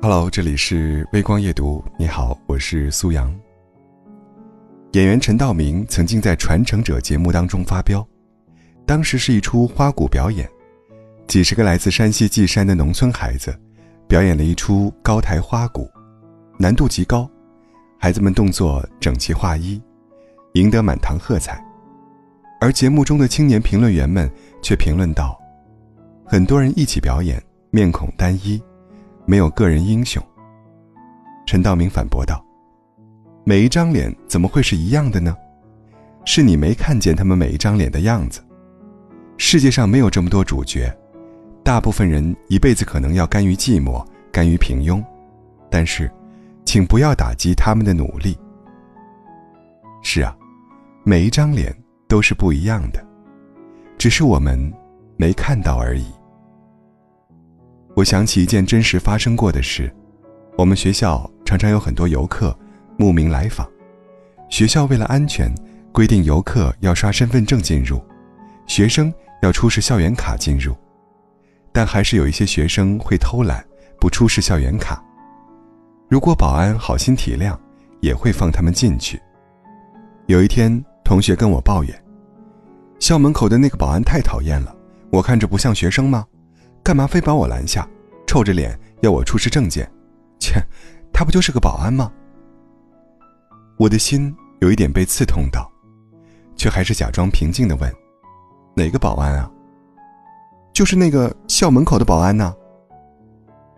Hello，这里是微光夜读。你好，我是苏阳。演员陈道明曾经在《传承者》节目当中发飙，当时是一出花鼓表演，几十个来自山西稷山的农村孩子，表演了一出高台花鼓，难度极高，孩子们动作整齐划一，赢得满堂喝彩。而节目中的青年评论员们却评论道：“很多人一起表演，面孔单一。”没有个人英雄。陈道明反驳道：“每一张脸怎么会是一样的呢？是你没看见他们每一张脸的样子。世界上没有这么多主角，大部分人一辈子可能要甘于寂寞，甘于平庸。但是，请不要打击他们的努力。是啊，每一张脸都是不一样的，只是我们没看到而已。”我想起一件真实发生过的事，我们学校常常有很多游客慕名来访，学校为了安全，规定游客要刷身份证进入，学生要出示校园卡进入，但还是有一些学生会偷懒不出示校园卡，如果保安好心体谅，也会放他们进去。有一天，同学跟我抱怨，校门口的那个保安太讨厌了，我看着不像学生吗？干嘛非把我拦下，臭着脸要我出示证件？切，他不就是个保安吗？我的心有一点被刺痛到，却还是假装平静的问：“哪个保安啊？”“就是那个校门口的保安呢。”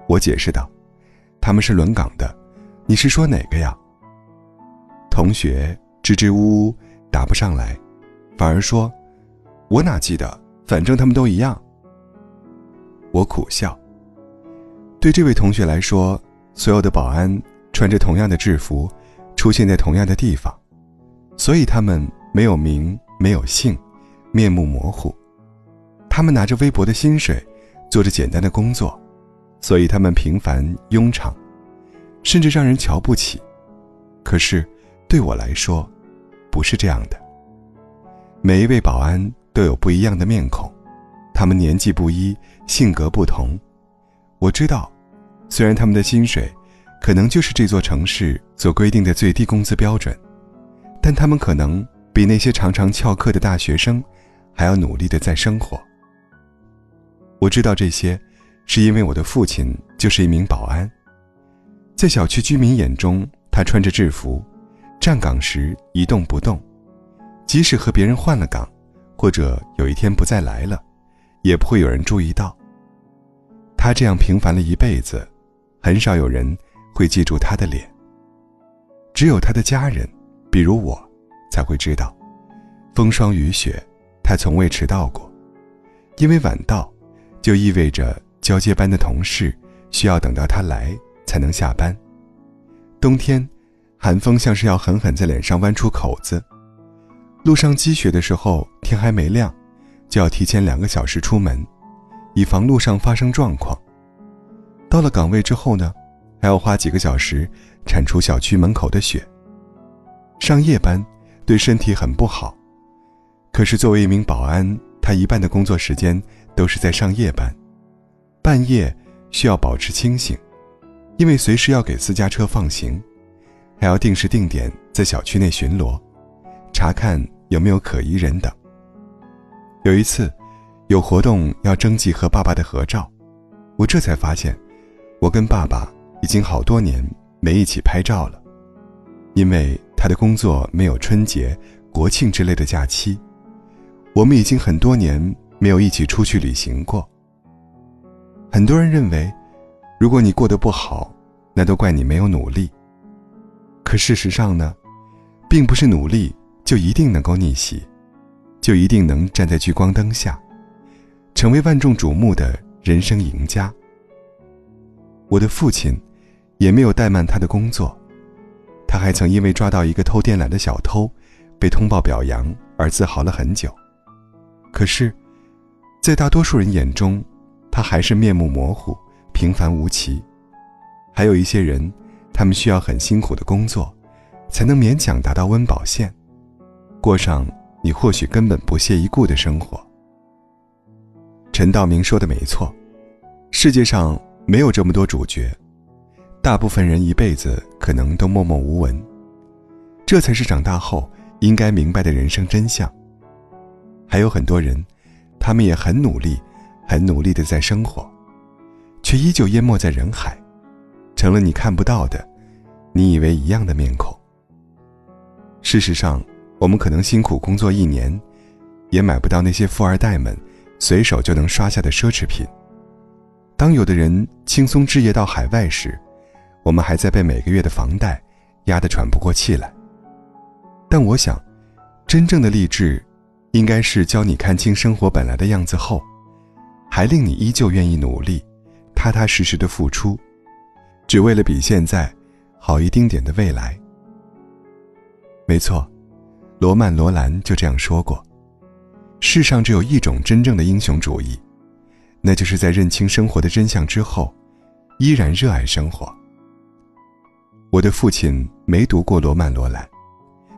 我解释道：“他们是轮岗的，你是说哪个呀？”同学支支吾吾答不上来，反而说：“我哪记得，反正他们都一样。”我苦笑。对这位同学来说，所有的保安穿着同样的制服，出现在同样的地方，所以他们没有名，没有姓，面目模糊。他们拿着微薄的薪水，做着简单的工作，所以他们平凡庸常，甚至让人瞧不起。可是，对我来说，不是这样的。每一位保安都有不一样的面孔。他们年纪不一，性格不同。我知道，虽然他们的薪水可能就是这座城市所规定的最低工资标准，但他们可能比那些常常翘课的大学生还要努力的在生活。我知道这些，是因为我的父亲就是一名保安。在小区居民眼中，他穿着制服，站岗时一动不动，即使和别人换了岗，或者有一天不再来了。也不会有人注意到。他这样平凡了一辈子，很少有人会记住他的脸。只有他的家人，比如我，才会知道，风霜雨雪，他从未迟到过。因为晚到，就意味着交接班的同事需要等到他来才能下班。冬天，寒风像是要狠狠在脸上剜出口子。路上积雪的时候，天还没亮。就要提前两个小时出门，以防路上发生状况。到了岗位之后呢，还要花几个小时铲除小区门口的雪。上夜班对身体很不好，可是作为一名保安，他一半的工作时间都是在上夜班，半夜需要保持清醒，因为随时要给私家车放行，还要定时定点在小区内巡逻，查看有没有可疑人等。有一次，有活动要征集和爸爸的合照，我这才发现，我跟爸爸已经好多年没一起拍照了，因为他的工作没有春节、国庆之类的假期，我们已经很多年没有一起出去旅行过。很多人认为，如果你过得不好，那都怪你没有努力。可事实上呢，并不是努力就一定能够逆袭。就一定能站在聚光灯下，成为万众瞩目的人生赢家。我的父亲，也没有怠慢他的工作，他还曾因为抓到一个偷电缆的小偷，被通报表扬而自豪了很久。可是，在大多数人眼中，他还是面目模糊、平凡无奇。还有一些人，他们需要很辛苦的工作，才能勉强达到温饱线，过上。你或许根本不屑一顾的生活。陈道明说的没错，世界上没有这么多主角，大部分人一辈子可能都默默无闻，这才是长大后应该明白的人生真相。还有很多人，他们也很努力，很努力的在生活，却依旧淹没在人海，成了你看不到的，你以为一样的面孔。事实上，我们可能辛苦工作一年，也买不到那些富二代们随手就能刷下的奢侈品。当有的人轻松置业到海外时，我们还在被每个月的房贷压得喘不过气来。但我想，真正的励志。应该是教你看清生活本来的样子后，还令你依旧愿意努力、踏踏实实的付出，只为了比现在好一丁点的未来。没错，罗曼·罗兰就这样说过：“世上只有一种真正的英雄主义，那就是在认清生活的真相之后，依然热爱生活。”我的父亲没读过罗曼·罗兰，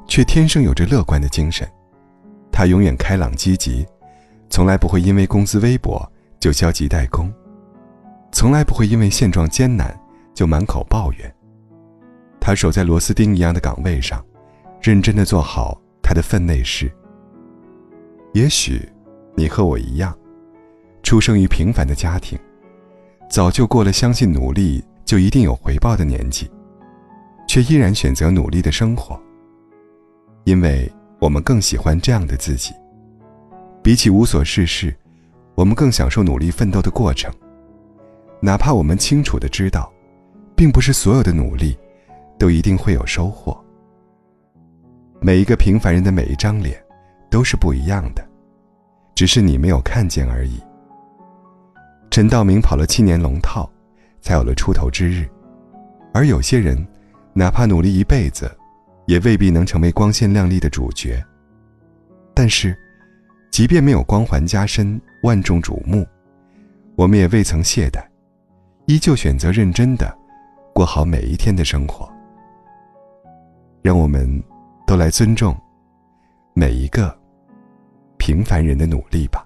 却天生有着乐观的精神。他永远开朗积极，从来不会因为工资微薄就消极怠工，从来不会因为现状艰难就满口抱怨。他守在螺丝钉一样的岗位上，认真的做好他的分内事。也许，你和我一样，出生于平凡的家庭，早就过了相信努力就一定有回报的年纪，却依然选择努力的生活，因为。我们更喜欢这样的自己。比起无所事事，我们更享受努力奋斗的过程。哪怕我们清楚的知道，并不是所有的努力，都一定会有收获。每一个平凡人的每一张脸，都是不一样的，只是你没有看见而已。陈道明跑了七年龙套，才有了出头之日，而有些人，哪怕努力一辈子。也未必能成为光鲜亮丽的主角。但是，即便没有光环加身、万众瞩目，我们也未曾懈怠，依旧选择认真的过好每一天的生活。让我们来尊重每一个平凡人的努力吧。